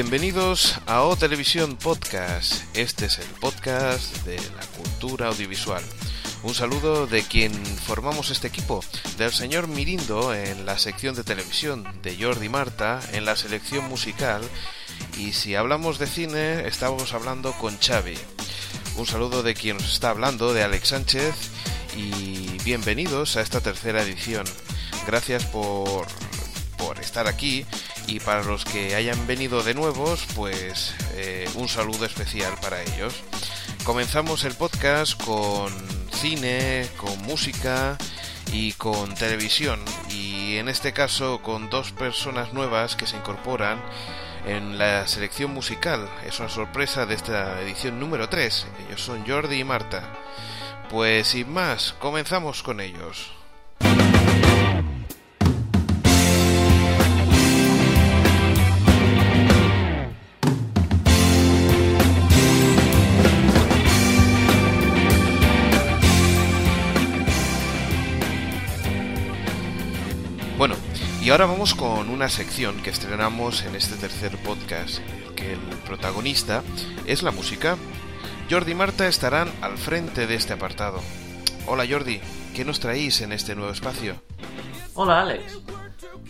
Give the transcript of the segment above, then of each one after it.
Bienvenidos a O Televisión Podcast. Este es el podcast de la cultura audiovisual. Un saludo de quien formamos este equipo, del señor Mirindo en la sección de televisión, de Jordi Marta en la selección musical y si hablamos de cine estamos hablando con Xavi. Un saludo de quien nos está hablando, de Alex Sánchez y bienvenidos a esta tercera edición. Gracias por, por estar aquí y para los que hayan venido de nuevos, pues eh, un saludo especial para ellos. Comenzamos el podcast con cine, con música y con televisión y en este caso con dos personas nuevas que se incorporan en la selección musical. Es una sorpresa de esta edición número 3. Ellos son Jordi y Marta. Pues sin más, comenzamos con ellos. Y ahora vamos con una sección que estrenamos en este tercer podcast, que el protagonista es la música. Jordi y Marta estarán al frente de este apartado. Hola Jordi, ¿qué nos traéis en este nuevo espacio? Hola Alex.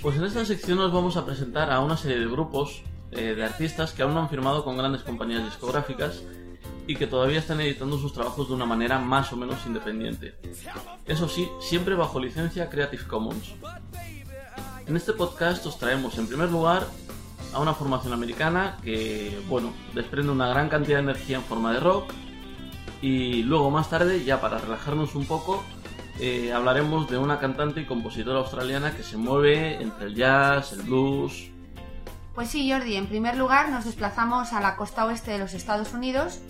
Pues en esta sección nos vamos a presentar a una serie de grupos eh, de artistas que aún no han firmado con grandes compañías discográficas y que todavía están editando sus trabajos de una manera más o menos independiente. Eso sí, siempre bajo licencia Creative Commons. En este podcast os traemos en primer lugar a una formación americana que, bueno, desprende una gran cantidad de energía en forma de rock y luego más tarde, ya para relajarnos un poco, eh, hablaremos de una cantante y compositora australiana que se mueve entre el jazz, el blues. Pues sí, Jordi, en primer lugar nos desplazamos a la costa oeste de los Estados Unidos,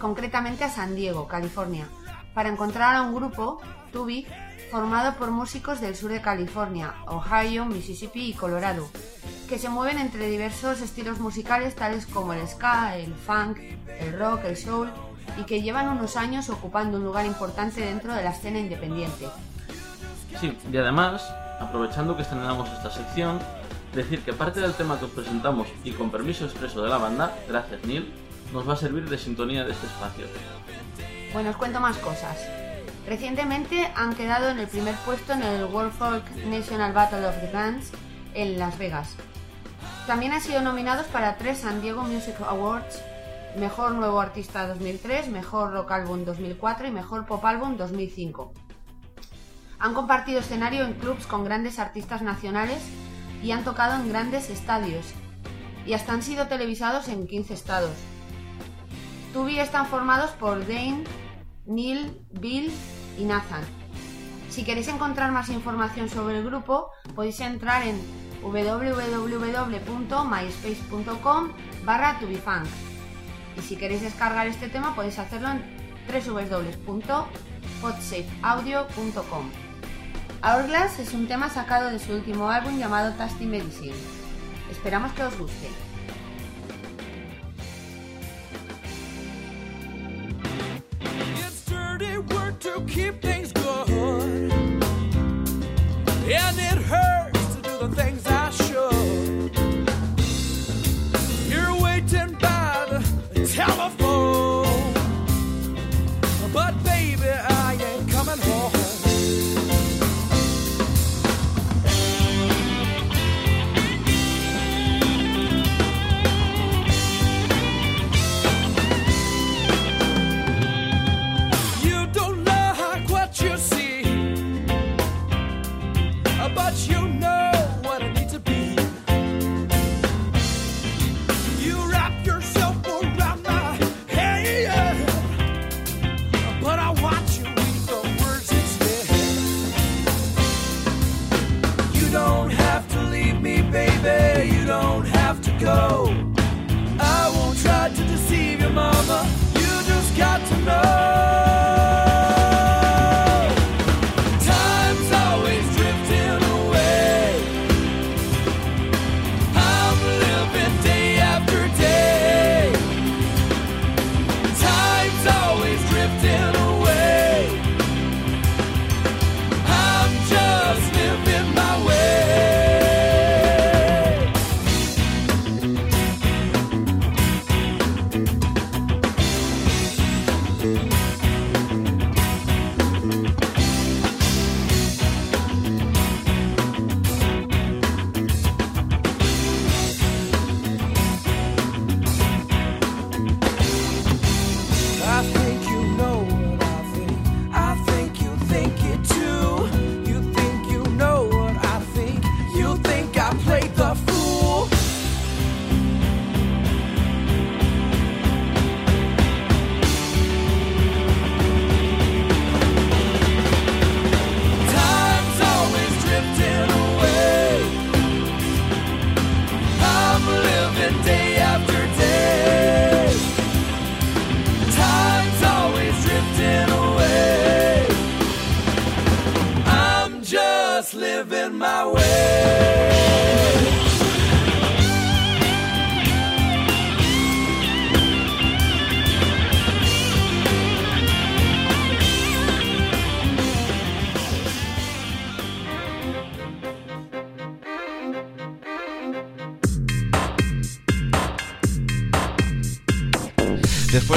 concretamente a San Diego, California, para encontrar a un grupo, Tubi, formado por músicos del sur de California, Ohio, Mississippi y Colorado, que se mueven entre diversos estilos musicales tales como el ska, el funk, el rock, el soul, y que llevan unos años ocupando un lugar importante dentro de la escena independiente. Sí, y además, aprovechando que estrenamos esta sección, decir que parte del tema que os presentamos y con permiso expreso de la banda, gracias Neil, nos va a servir de sintonía de este espacio. Bueno, os cuento más cosas. Recientemente han quedado en el primer puesto en el World Folk National Battle of the Bands en Las Vegas. También han sido nominados para tres San Diego Music Awards, Mejor Nuevo Artista 2003, Mejor Rock Album 2004 y Mejor Pop Album 2005. Han compartido escenario en clubs con grandes artistas nacionales y han tocado en grandes estadios, y hasta han sido televisados en 15 estados. Tubi están formados por Dane, Neil, Bill y Nathan. Si queréis encontrar más información sobre el grupo, podéis entrar en www.myspace.com barra tubifunk. Y si queréis descargar este tema, podéis hacerlo en www.podsafeaudio.com. Hourglass es un tema sacado de su último álbum llamado Tasty Medicine. Esperamos que os guste. Keep things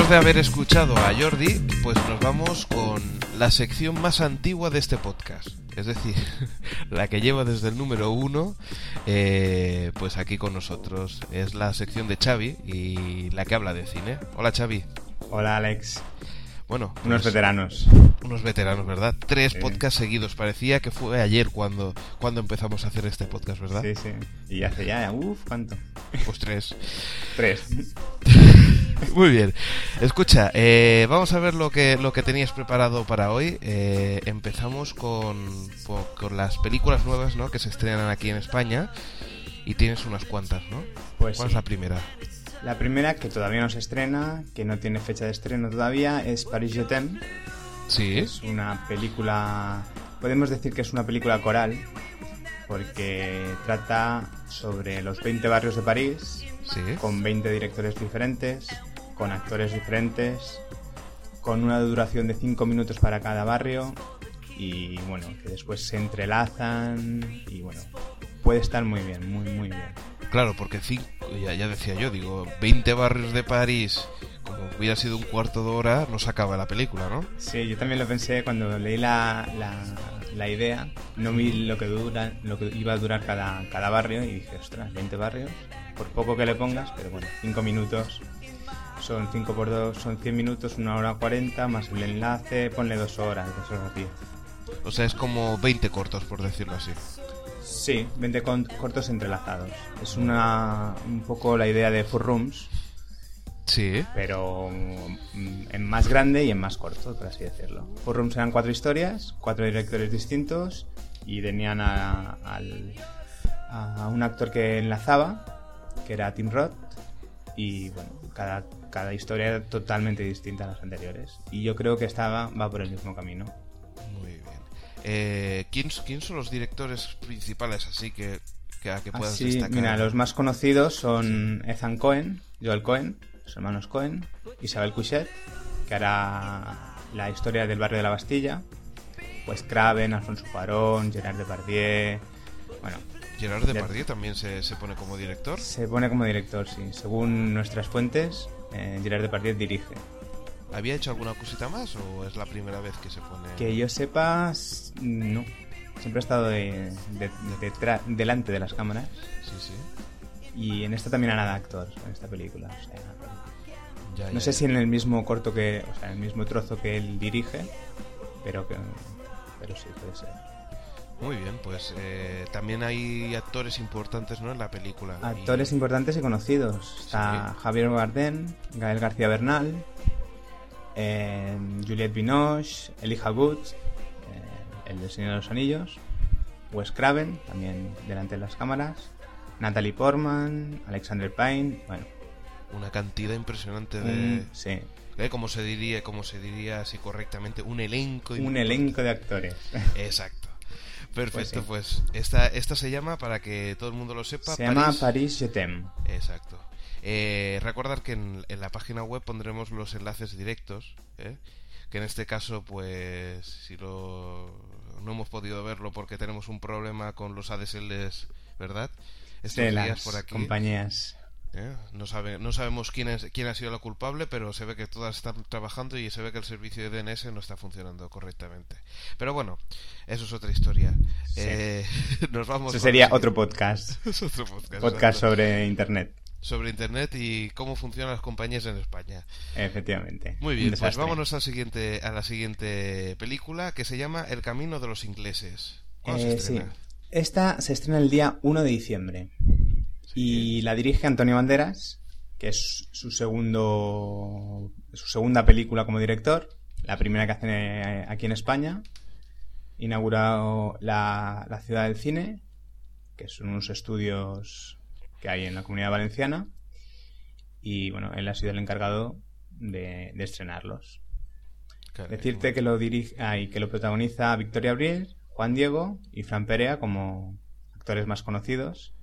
Después de haber escuchado a Jordi, pues nos vamos con la sección más antigua de este podcast. Es decir, la que lleva desde el número uno, eh, pues aquí con nosotros. Es la sección de Xavi y la que habla de cine. Hola Xavi. Hola Alex. Bueno, Unos pues, veteranos. unos veteranos, ¿verdad? Tres Sí. podcasts seguidos. Parecía que fue ayer cuando, cuando empezamos a hacer este podcast, ¿verdad? Sí, sí. Y hace ya, uff, ¿cuánto? Pues tres. Tres. Muy bien. Escucha, eh, vamos a ver lo que, lo que tenías preparado para hoy. Eh, empezamos con, con las películas nuevas ¿no? que se estrenan aquí en España. Y tienes unas cuantas, ¿no? Pues ¿Cuál sí. es la primera? La primera, que todavía no se estrena, que no tiene fecha de estreno todavía, es Paris Je t'aime. Sí. Es una película, podemos decir que es una película coral, porque trata sobre los 20 barrios de París, Sí. con 20 directores diferentes, con actores diferentes, con una duración de 5 minutos para cada barrio y bueno, que después se entrelazan y bueno, puede estar muy bien, muy muy bien. Claro, porque cinco, ya, ya decía yo, digo, 20 barrios de París, como hubiera sido un cuarto de hora, no se acaba la película, ¿no? Sí, yo también lo pensé cuando leí la, la, la idea, no vi lo que dura, lo que iba a durar cada, cada barrio y dije, ostras, 20 barrios, por poco que le pongas, pero bueno, 5 minutos, son 5 por 2, son 100 minutos, una hora 40, más el enlace, ponle 2 horas, 2 horas 10. O sea, es como 20 cortos, por decirlo así. Sí, 20 con- cortos entrelazados. Es una un poco la idea de Four Rooms, Sí. pero mm, en más grande y en más corto, por así decirlo. Four Rooms eran cuatro historias, cuatro directores distintos y tenían a, al- a un actor que enlazaba, que era Tim Roth, y bueno, cada, cada historia era totalmente distinta a las anteriores. Y yo creo que esta va, va por el mismo camino. Muy bien. Eh, ¿quién, quién son los directores principales así que, que, a que puedas Así, destacar? mira, los más conocidos son Ethan Cohen, Joel Cohen, los hermanos Cohen, Isabel Couchet, que hará la historia del barrio de la Bastilla, pues Craven, Alfonso Cuarón, Gerard Depardieu, bueno, Gerard Depardieu también se, se pone como director. se pone como director, sí. Según nuestras fuentes, eh, Gerard Depardieu dirige. ¿Había hecho alguna cosita más o es la primera vez que se pone? Que yo sepa, no. Siempre ha estado de- de- de- detrás- delante de las cámaras. Sí, sí. Y en esta también hará de actor, en esta película. o sea, Ya, No ya, sé ya. si en el mismo corto que, o sea, en el mismo trozo que él dirige, pero que, pero sí puede ser. Muy bien, pues eh, también hay actores importantes ¿no? en la película. Actores Y- importantes y conocidos. Está Javier Bardem, Gael García Bernal, eh, Juliette Binoche, Elijah Wood, eh, el del Señor de los Anillos, Wes Craven, también delante de las cámaras, Natalie Portman, Alexander Payne, bueno, Una cantidad impresionante de... un, sí, ¿eh? Como se diría, como se diría así correctamente, un elenco. un importante. elenco de actores. Exacto. Perfecto, Pues sí. pues, esta, esta se llama, para que todo el mundo lo sepa, Se llama Paris Je t'aime. Exacto. Eh, recordar que en, en la página web pondremos los enlaces directos, ¿eh? que en este caso, pues, si lo, no hemos podido verlo porque tenemos un problema con los ADSLs, ¿verdad? Estos de días las por aquí. compañías. ¿Eh? No, sabe, no sabemos quién, es, quién ha sido la culpable, pero se ve que todas están trabajando y se ve que el servicio de DNS no está funcionando correctamente. Pero bueno, eso es otra historia. Sí. Eh, nos vamos. Eso sería otro podcast. otro podcast. Podcast sobre internet. sobre internet y cómo funcionan las compañías en España. Efectivamente. Muy bien, pues vámonos al siguiente, a la siguiente película que se llama El camino de los ingleses. ¿Cuándo se Eh, sí. Esta se estrena el día 1 de diciembre. Y la dirige Antonio Banderas, que es su segundo su segunda película como director, la primera que hace eh, aquí en España. Inaugurado la, la Ciudad del Cine, que son unos estudios que hay en la Comunidad Valenciana. Y bueno, él ha sido el encargado de, de estrenarlos. Decirte que lo dirige ah, y que lo protagoniza Victoria Abril, Juan Diego y Fran Perea como actores más conocidos.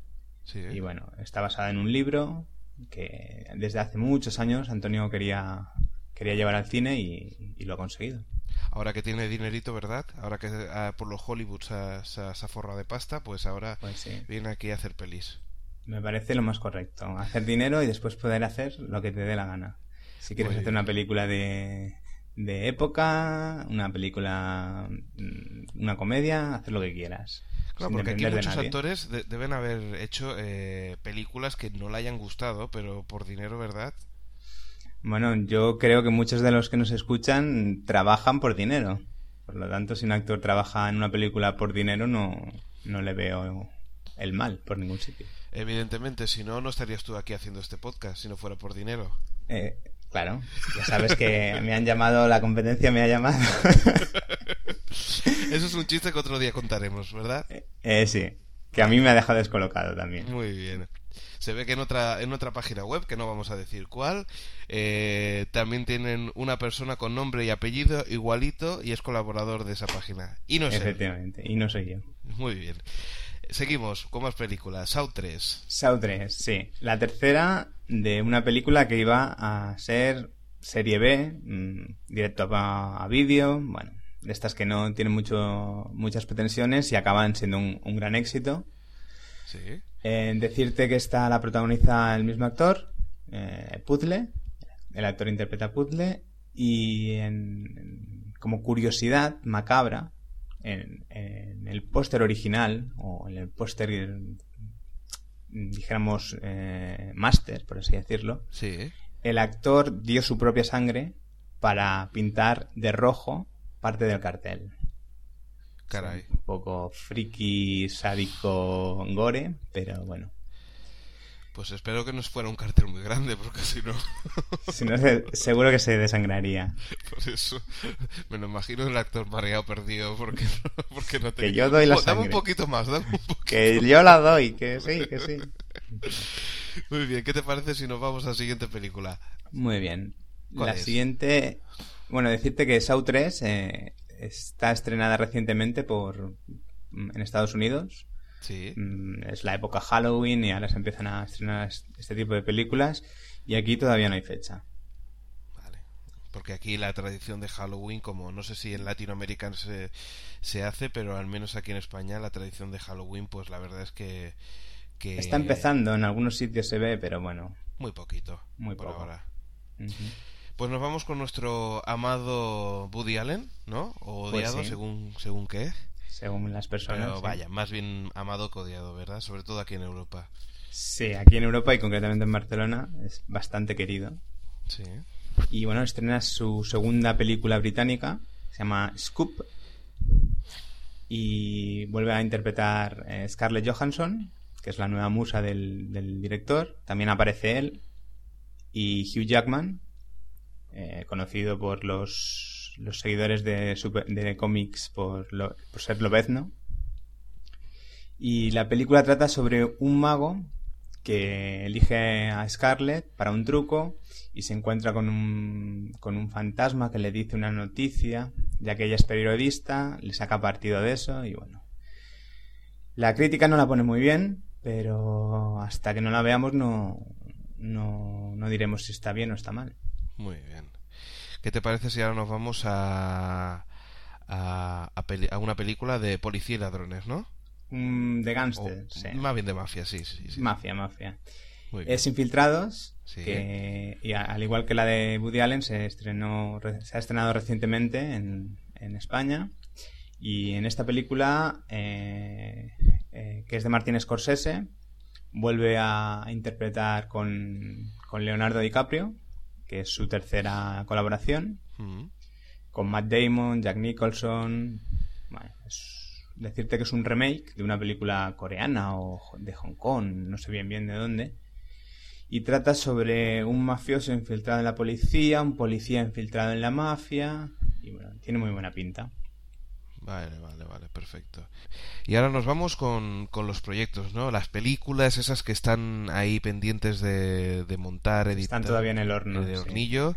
Sí. Y bueno, está basada en un libro que desde hace muchos años Antonio quería, quería llevar al cine y, y lo ha conseguido. Ahora que tiene dinerito, ¿verdad? Ahora que ah, por los Hollywood se ha, forrado de pasta, pues ahora Pues sí, viene aquí a hacer pelis. me parece lo más correcto. Hacer dinero y después poder hacer lo que te dé la gana. Si quieres Muy hacer una película de, de época, una película, mm, una comedia, hacer lo que quieras. Claro, porque aquí de muchos actores de- deben haber hecho eh, películas que no le hayan gustado, pero por dinero, ¿verdad? Bueno, yo creo que muchos de los que nos escuchan trabajan por dinero. Por lo tanto, si un actor trabaja en una película por dinero, no, no le veo el mal por ningún sitio. Evidentemente, si no, no estarías tú aquí haciendo este podcast, si no fuera por dinero. Eh, claro, ya sabes que me han llamado, la competencia me ha llamado. Eso es un chiste que otro día contaremos, ¿verdad? eh, sí, que a mí me ha dejado descolocado también. Muy bien. Se ve que en otra, en otra página web, que no vamos a decir cuál, eh, también tienen una persona con nombre y apellido igualito y es colaborador de esa página. Y no sé. Efectivamente, y no soy yo. Muy bien. Seguimos con más películas. Saw 3. Saw 3, sí. La tercera de una película que iba a ser serie B, mm, directo a, a vídeo, bueno, estas que no tienen mucho, muchas pretensiones y acaban siendo un, un gran éxito. Sí. En decirte que esta la protagoniza el mismo actor, eh, Puzzle, el actor interpreta Puzzle, y en- como curiosidad macabra, en, en el póster original, o en el póster, eh, dijéramos, eh, máster, por así decirlo, Sí. el actor dio su propia sangre para pintar de rojo parte del cartel. Caray. Un poco friki, sádico, gore, pero bueno. Pues espero que no fuera un cartel muy grande, porque si no, Si no, se- seguro que se desangraría. por eso me lo imagino el actor mareado perdido, porque no, porque no Que yo doy la Oh, Dame un poquito más, dame un poquito. Que yo la doy, que sí, que sí. Muy bien, ¿qué te parece si nos vamos a la siguiente película? Muy bien. ¿Cuál La es? siguiente. Bueno, decirte que Saw 3 eh, está estrenada recientemente por en Estados Unidos. Sí. Mm, Es la época Halloween y ahora se empiezan a estrenar es- este tipo de películas. Y aquí todavía no hay fecha. Vale. Porque aquí la tradición de Halloween, como no sé si en Latinoamérica se, se hace, pero al menos aquí en España la tradición de Halloween, pues la verdad es que... que Está empezando, en algunos sitios se ve, pero bueno. Muy poquito. Muy por poco. ahora. Ujú. Pues nos vamos con nuestro amado Woody Allen, ¿no? O Pues odiado, sí. según, según qué. Según las personas. Pero sí. vaya, más bien amado que odiado, ¿verdad? Sobre todo aquí en Europa. Sí, aquí en Europa y concretamente en Barcelona es bastante querido. Sí. Y bueno, estrena su segunda película británica, se llama Scoop. Y vuelve a interpretar eh, Scarlett Johansson, que es la nueva musa del, del director. También aparece él. Y Hugh Jackman, eh, conocido por los, seguidores de, cómics por, por ser Lobezno. Y la película trata sobre un mago que elige a Scarlett para un truco y se encuentra con un, fantasma que le dice una noticia, ya que ella es periodista, le saca partido de eso y bueno. La crítica no la pone muy bien, pero hasta que no la veamos no, no diremos si está bien o está mal. Muy bien. ¿Qué te parece si ahora nos vamos a, a, a peli- a una película de policía y ladrones, ¿no? Mm, de gángster, sí. Más bien de mafia, sí, sí. sí. Mafia, mafia. Es Infiltrados, Sí. que y al igual que la de Woody Allen se estrenó re- se ha estrenado recientemente en, en España y en esta película eh, eh, que es de Martin Scorsese vuelve a interpretar con, con Leonardo DiCaprio que es su tercera colaboración Mm. con Matt Damon, Jack Nicholson. Bueno, es decirte que es un remake de una película coreana o de Hong Kong, no sé bien bien de dónde. Y trata sobre un mafioso infiltrado en la policía, un policía infiltrado en la mafia. Y bueno, tiene muy buena pinta. Vale, vale, vale, perfecto. Y ahora nos vamos con, con los proyectos, ¿no? Las películas, esas que están ahí pendientes de, de montar, editar. Están todavía en el horno. de sí. hornillo.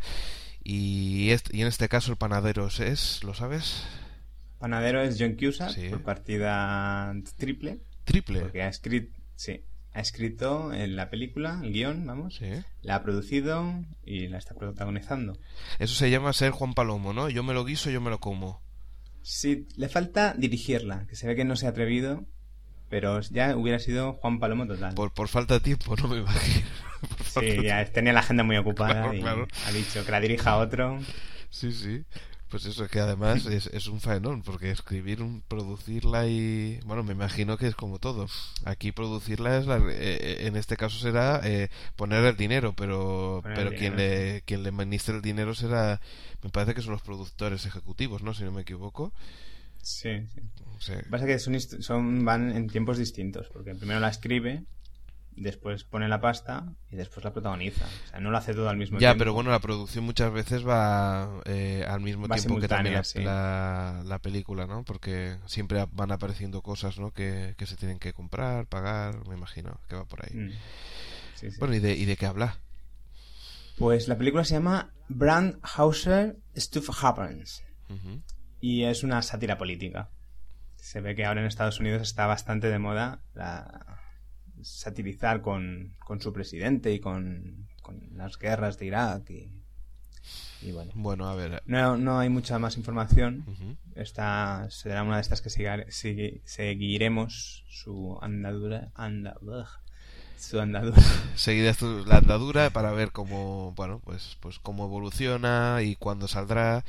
Y, y en este caso el panadero es, ¿lo sabes? panadero es John Cusack Sí. por partida triple. Triple. Porque ha escrito, sí, ha escrito en la película, el guion, vamos. Sí. La ha producido y la está protagonizando. Eso se llama ser Juan Palomo, ¿no? Yo me lo guiso, yo me lo como. Sí, le falta dirigirla, que se ve que no se ha atrevido, pero ya hubiera sido Juan Palomo total. Por, por falta de tiempo, no me imagino. Sí, ya tenía la agenda muy ocupada Claro, y claro. ha dicho que la dirija otro. Sí, sí. Pues eso, es que además es, es un faenón, porque escribir, un, producirla y... Bueno, me imagino que es como todo. Aquí producirla es la... eh, en este caso será eh, poner el dinero, pero, Poner pero quien, dinero, le, quien le administra el dinero será... Me parece que son los productores ejecutivos, ¿no? Si no me equivoco. Sí, sí. O sea, Lo que pasa es que son, son, van en tiempos distintos, porque primero la escribe, después pone la pasta y después la protagoniza. O sea, no lo hace todo al mismo Ya, tiempo. pero bueno, la producción muchas veces va eh, al mismo Va tiempo que también la, sí. la, la película, ¿no? Porque siempre van apareciendo cosas, ¿no? Que, que se tienen que comprar, pagar, me imagino que va por ahí. Mm. Sí, sí. Bueno, ¿y de, ¿y de qué habla? Pues la película se llama Brand Hauser Stuff Happens y es una sátira política. Se ve que ahora en Estados Unidos está bastante de moda la... satirizar con, con su presidente y con, con las guerras de Irak y, y bueno. Bueno, a ver. No, no hay mucha más información. Esta será una de estas que sigui- seguiremos su andadura. anda- ugh, su andadura. Seguirás la andadura para ver cómo, bueno, pues, pues cómo evoluciona y cuándo saldrá.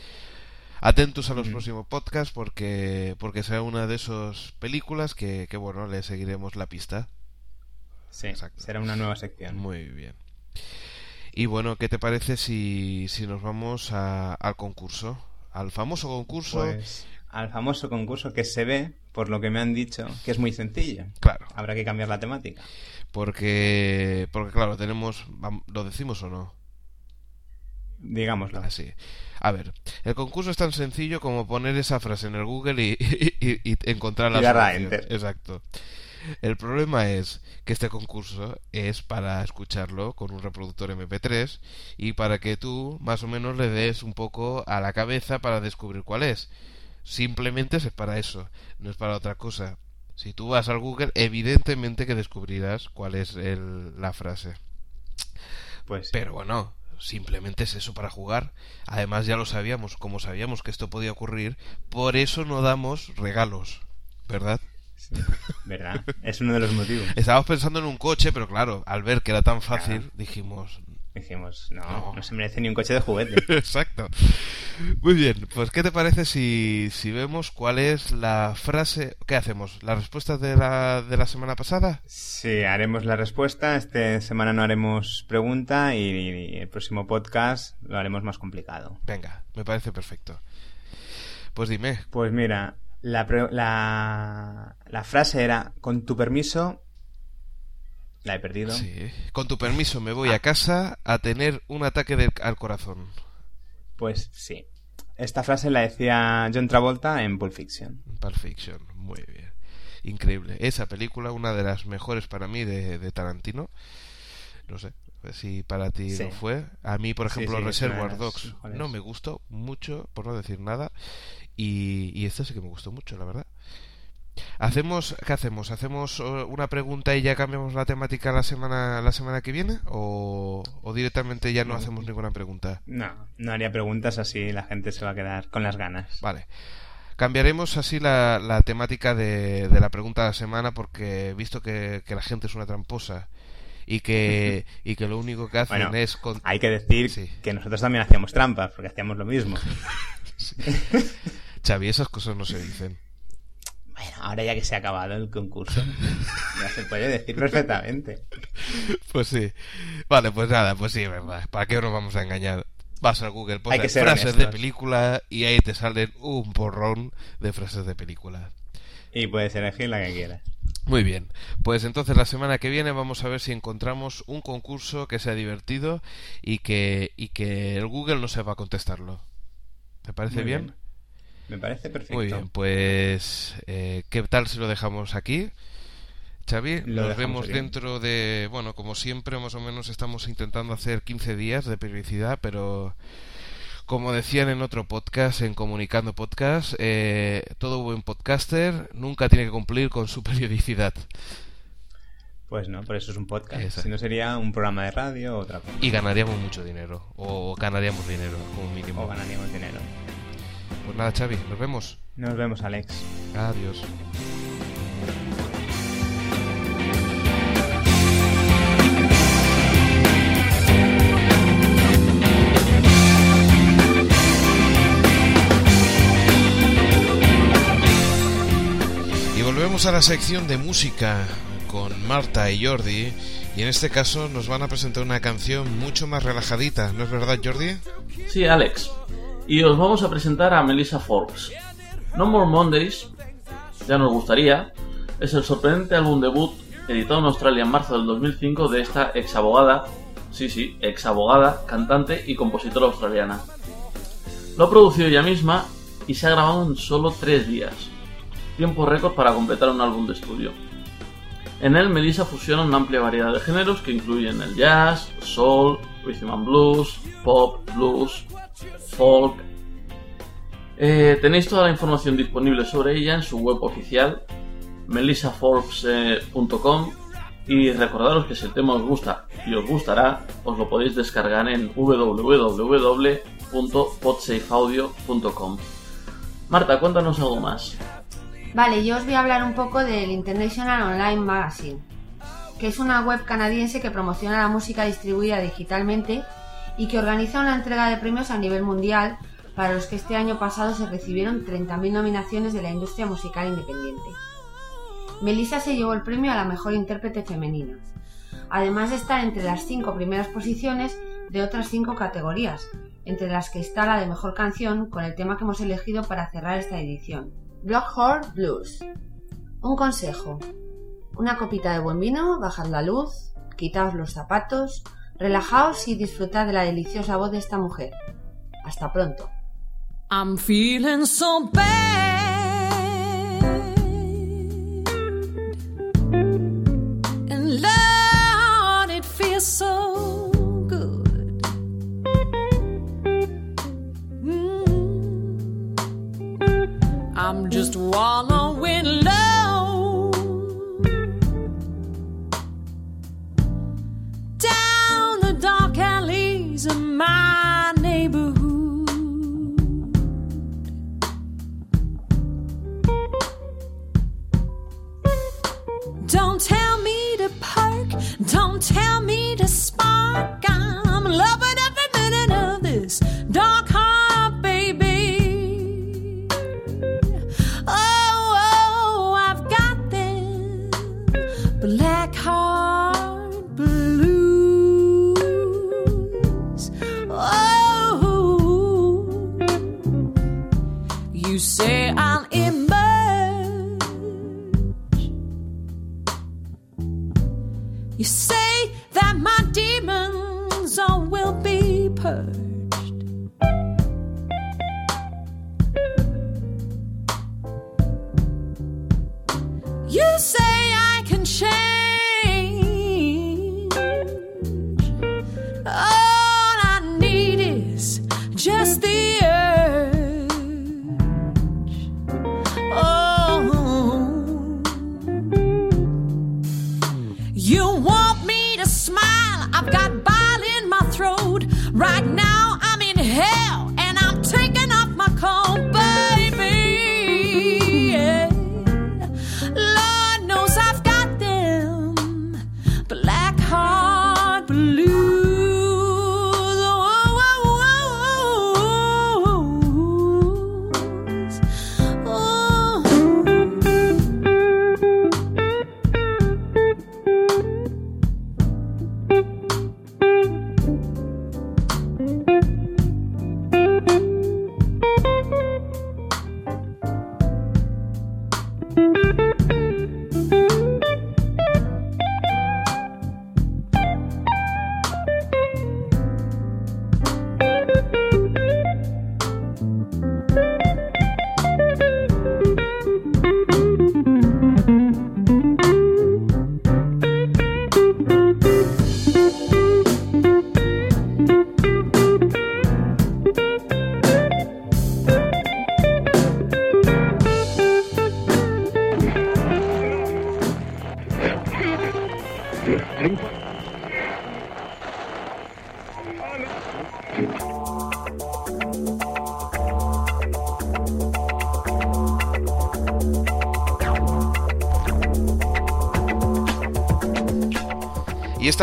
Atentos a los próximos podcasts porque, porque será una de esas películas que, que, bueno, le seguiremos la pista. Sí, Exacto. será una nueva sección. Muy bien. Y bueno, ¿qué te parece si, si nos vamos a- al concurso? Al famoso concurso. Pues al famoso concurso que se ve, por lo que me han dicho, que es muy sencillo. Claro, Habrá que cambiar la temática. porque, porque claro, tenemos... ¿Lo decimos o no? Digámoslo. Así. A ver, el concurso es tan sencillo como poner esa frase en el Google y, y- y encontrar la Y a enter. Exacto. El problema es que este concurso es para escucharlo con un reproductor MP3 y para que tú más o menos le des un poco a la cabeza para descubrir cuál es. Simplemente es para eso, no es para otra cosa. Si tú vas al Google, evidentemente que descubrirás cuál es el- la frase. Pues Pero bueno, simplemente es eso para jugar. Además ya lo sabíamos, como sabíamos que esto podía ocurrir, por eso no damos regalos, ¿verdad? Sí, ¿verdad? Es uno de los motivos. Estábamos pensando en un coche, pero claro, al ver que era tan fácil, dijimos... Dijimos, no, No. no se merece ni un coche de juguete. Exacto. Muy bien, pues ¿qué te parece si, si vemos cuál es la frase... ¿Qué hacemos? ¿La respuesta de la, de la semana pasada? Sí, haremos la respuesta. Esta semana no haremos pregunta y, y el próximo podcast lo haremos más complicado. Venga, me parece perfecto. Pues dime, Pues mira, la, la, la frase era, con tu permiso, la he perdido. sí, con tu permiso me voy a casa a tener un ataque de- al corazón. Pues sí. Esta frase la decía John Travolta en Pulp Fiction. Pulp Fiction, muy bien. Increíble. Esa película, una de las mejores para mí de, de Tarantino. No sé si para ti Sí. lo fue. A mí, por ejemplo, sí, Reservoir Dogs mejores. no me gustó mucho, por no decir nada. Y, y esta sí que me gustó mucho, la verdad. Hacemos, ¿qué hacemos? ¿Hacemos eh, una pregunta y ya cambiamos la temática la semana la semana que viene? ¿O, o directamente ya no hacemos ninguna pregunta? No, no haría preguntas así, la gente se va a quedar con las ganas. Vale. Cambiaremos así la, la temática de, de la pregunta de la semana porque visto que, que la gente es una tramposa y que, y que lo único que hacen Bueno, es... Con... Hay que decir Sí. que nosotros también hacíamos trampas, porque hacíamos lo mismo. Xavi, esas cosas no se dicen. Bueno, ahora ya que se ha acabado el concurso, ya se puede decir perfectamente. Pues sí. Vale, pues nada, pues sí, verdad. ¿Para qué nos vamos a engañar? Vas al Google, pones frases honestos. de película y ahí te salen un porrón de frases de película. Y puedes elegir la que quieras. Muy bien, pues entonces la semana que viene vamos a ver si encontramos un concurso que sea divertido y que, y que el Google no sepa contestarlo. ¿Te parece bien. Me parece perfecto. Muy bien, pues eh, ¿qué tal si lo dejamos aquí? Xavi, Lo nos vemos dentro de, bueno, como siempre, más o menos estamos intentando hacer 15 días de periodicidad, pero Como decían en otro podcast, en Comunicando Podcast, eh, todo buen podcaster nunca tiene que cumplir con su periodicidad. Pues no, por eso es un podcast. Exacto. Si no sería un programa de radio o otra cosa. Y ganaríamos mucho dinero. O ganaríamos dinero, como mínimo. O ganaríamos dinero. Pues nada, Xavi, nos vemos. Nos vemos, Alex. Adiós. Y volvemos a la sección de música con Marta y Jordi. Y en este caso nos van a presentar una canción mucho más relajadita, ¿no es verdad, Jordi? Sí, Alex. Y os vamos a presentar a Melissa Forbes. No More Mondays, ya nos gustaría, es el sorprendente álbum debut editado en Australia en marzo del 2005 de esta ex abogada, sí, sí, ex abogada, cantante y compositora australiana. Lo ha producido ella misma y se ha grabado en solo tres días, tiempo récord para completar un álbum de estudio. En él, Melissa fusiona una amplia variedad de géneros que incluyen el jazz, soul, rhythm and blues, pop, blues, folk. Eh, tenéis toda la información disponible sobre ella en su web oficial, melissaforbes.com y recordaros que si el tema os gusta y os gustará, os lo podéis descargar en www.podsafeaudio.com. Marta, cuéntanos algo más. Vale, yo os voy a hablar un poco del International Online Magazine, que es una web canadiense que promociona la música distribuida digitalmente y que organiza una entrega de premios a nivel mundial para los que este año pasado se recibieron 30.000 nominaciones de la industria musical independiente. Melissa se llevó el premio a la mejor intérprete femenina, además de estar entre las cinco primeras posiciones de otras cinco categorías, entre las que está la de mejor canción con el tema que hemos elegido para cerrar esta edición. Blockhorn Blues. Un consejo. Una copita de buen vino, bajad la luz, quitaos los zapatos, relajaos y disfrutad de la deliciosa voz de esta mujer. Hasta pronto. I'm feeling so bad. And it so good. Mm. I'm just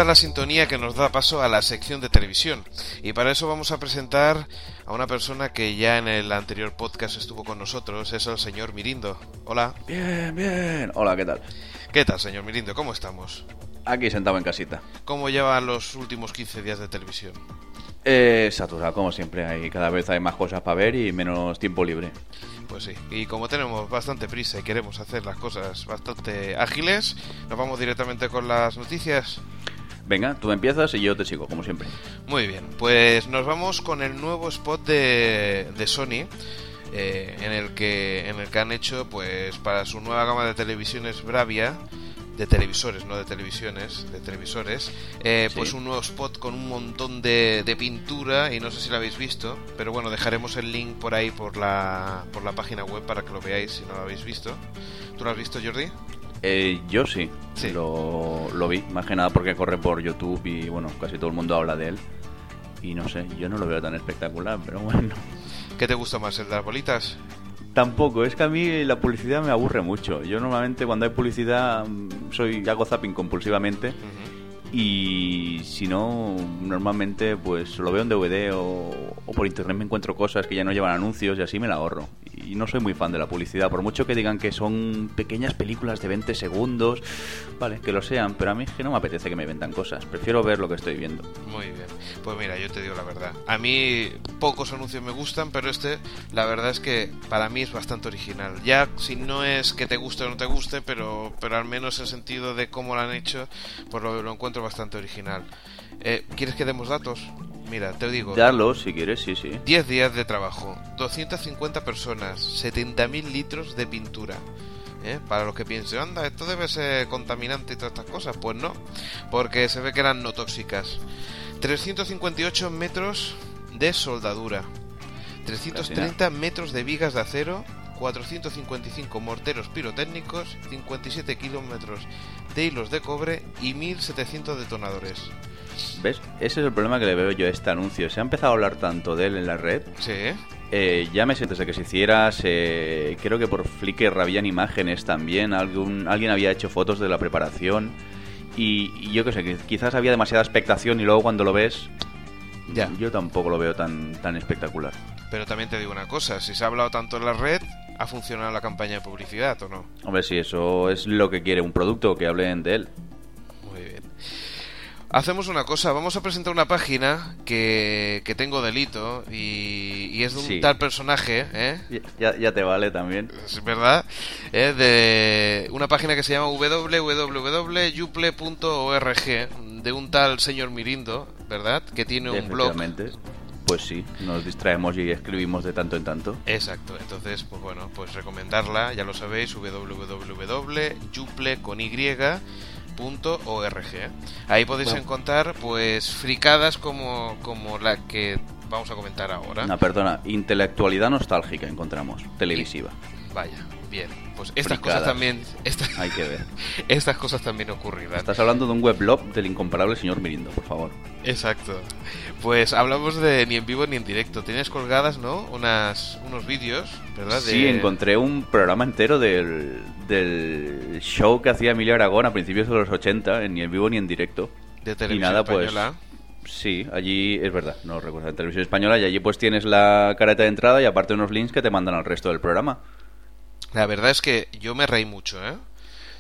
es la sintonía que nos da paso a la sección de televisión. Y para eso vamos a presentar a una persona que ya en el anterior podcast estuvo con nosotros, es el señor Mirindo. Hola. Bien, bien. Hola, ¿qué tal? ¿Qué tal, señor Mirindo? ¿Cómo estamos? Aquí sentado en casita. ¿Cómo llevan los últimos 15 días de televisión? Eh, saturado, como siempre. Hay, cada vez hay más cosas para ver y menos tiempo libre. Pues sí, y como tenemos bastante prisa y queremos hacer las cosas bastante ágiles, nos vamos directamente con las noticias. Venga, tú empiezas y yo te sigo, como siempre. Muy bien, pues nos vamos con el nuevo spot de, de Sony. eh, en el que en el que han hecho pues para su nueva gama de televisiones Bravia de televisores no de televisiones de televisores eh, Sí. pues un nuevo spot con un montón de, de pintura y no sé si lo habéis visto pero bueno dejaremos el link por ahí por la por la página web para que lo veáis si no lo habéis visto tú lo has visto Jordi Eh, yo sí, Sí. Lo, lo vi, más que nada porque corre por YouTube y bueno, casi todo el mundo habla de él. Y no sé, yo no lo veo tan espectacular, pero bueno. ¿qué te gusta más el de las bolitas? Tampoco, es que a mí la publicidad me aburre mucho. Yo normalmente cuando hay publicidad mm, soy hago zapping compulsivamente. Y si no, normalmente pues lo veo en DVD o, por internet me encuentro cosas que ya no llevan anuncios y así me la ahorro. Y no soy muy fan de la publicidad, por mucho que digan que son pequeñas películas de 20 segundos, vale, que lo sean, pero a mí es que no me apetece que me vendan cosas, prefiero ver lo que estoy viendo. Muy bien. Pues mira, yo te digo la verdad. A mí pocos anuncios me gustan, pero este, la verdad es que para mí es bastante original. Ya si no es que te guste o no te guste, pero, pero al menos el sentido de cómo lo han hecho, pues lo, lo encuentro bastante original. Eh, ¿Quieres que demos datos? Mira, te digo. Darlo si quieres, sí, sí. 10 días de trabajo, 250 personas, 70.000 litros de pintura. ¿eh? Para los que piensen, anda, esto debe ser contaminante y todas estas cosas. Pues no, porque se ve que eran no tóxicas. 358 metros de soldadura, 330 metros de vigas de acero, 455 morteros pirotécnicos, 57 kilómetros de hilos de cobre y 1.700 detonadores. ¿Ves? Ese es el problema que le veo yo a este anuncio. Se ha empezado a hablar tanto de él en la red Sí, Eh, ya me sientes de que se hiciera, se- creo que por Flickr habían imágenes también, algún, alguien había hecho fotos de la preparación y, y yo qué sé, quizás había demasiada expectación y luego cuando lo ves, Ya. yo tampoco lo veo tan, tan espectacular. Pero también te digo una cosa, si se ha hablado tanto en la red, ¿ha funcionado la campaña de publicidad o no? Hombre, si eso es lo que quiere un producto, que hablen de él. Muy bien. Hacemos una cosa, vamos a presentar una página que, que tengo delito y, y es de un Sí. tal personaje, ¿eh? Ya, ya te vale también. Es verdad, ¿eh? de una página que se llama www.yuple.org de un tal señor Mirindo, ¿verdad? Que tiene un blog. Pues sí, nos distraemos y escribimos de tanto en tanto. Exacto, entonces, pues bueno, pues recomendarla, ya lo sabéis, www.yuple.org. Ahí podéis encontrar, pues, fricadas como, como la que vamos a comentar ahora. No, perdona, intelectualidad nostálgica encontramos, televisiva. Vaya, bien. Pues estas Fricadas. cosas también, estas, Hay que ver. estas cosas también ocurrirán. Estás hablando de un weblog del incomparable señor Mirindo, por favor. Exacto. Pues hablamos de ni en vivo ni en directo. Tienes colgadas, ¿no? Unas, unos vídeos, ¿verdad? Sí, De- encontré un programa entero del, del show que hacía Emilio Aragón a principios de los 80, en ni en vivo ni en directo. de y televisión nada, pues. española. Sí, allí es verdad, no recuerdo, en televisión española, y allí pues tienes la careta de entrada y aparte unos links que te mandan al resto del programa. La verdad es que yo me reí mucho, ¿eh?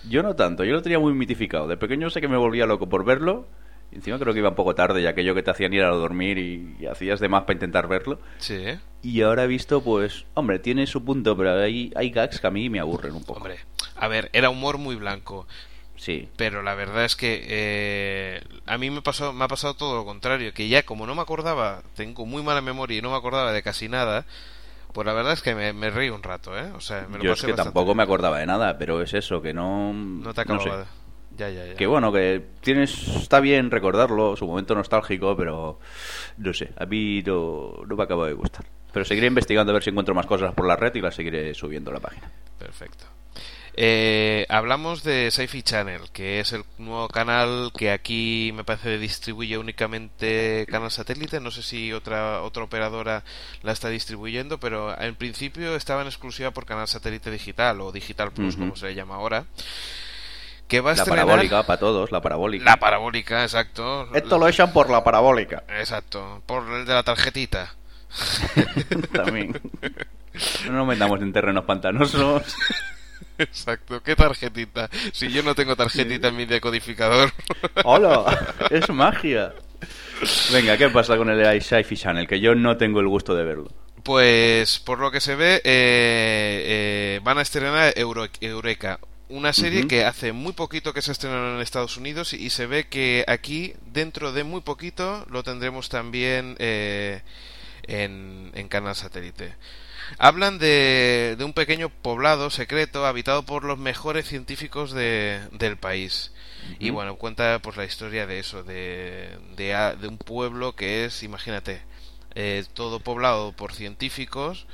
Yo no tanto, yo lo tenía muy mitificado. De pequeño sé que me volvía loco por verlo. Encima creo que iba un poco tarde, ya aquello que te hacían ir a dormir y, y hacías de más para intentar verlo. Sí. Y ahora he visto, pues, hombre, tiene su punto, pero hay, hay gags que a mí me aburren un poco. Hombre, a ver, era humor muy blanco. Sí, Pero la verdad es que eh, a mí me, pasó, me ha pasado todo lo contrario. Que ya como no me acordaba, tengo muy mala memoria y no me acordaba de casi nada, pues la verdad es que me, me reí un rato, ¿eh? O sea, me lo yo es que tampoco bien. me acordaba de nada, pero es eso, que no... No te sé. acababa. Ya, ya, ya. Que bueno, que tienes está bien recordarlo, su momento nostálgico, pero no sé, a mí no, no me acaba de gustar. Pero seguiré investigando a ver si encuentro más cosas por la red y las seguiré subiendo a la página. Perfecto. Eh, hablamos de Sci-Fi Channel, que es el nuevo canal que aquí me parece distribuye únicamente canal satélite. No sé si otra otra operadora la está distribuyendo, pero en principio estaba en exclusiva por canal satélite digital o digital plus, como se le llama ahora. Que va a La estrenar parabólica, para todos, la parabólica. la parabólica, exacto. Esto lo echan por la parabólica. Exacto, por el de la tarjetita. También. No nos metamos en terrenos pantanosos. Exacto, ¿qué tarjetita? Si yo no tengo tarjetita en mi decodificador. ¡Hola! ¡Es magia! Venga, ¿qué pasa con el Sci-Fi Channel? Que yo no tengo el gusto de verlo. Pues por lo que se ve, eh, eh, van a estrenar Euro- Eureka, una serie que hace muy poquito que se estrenó en Estados Unidos y se ve que aquí, dentro de muy poquito, lo tendremos también eh, en, en canal satélite. Hablan de, de un pequeño poblado secreto habitado por los mejores científicos de, del país. Y bueno, cuenta pues la historia de eso, de, de, de un pueblo que es, imagínate, eh, todo poblado por científicos,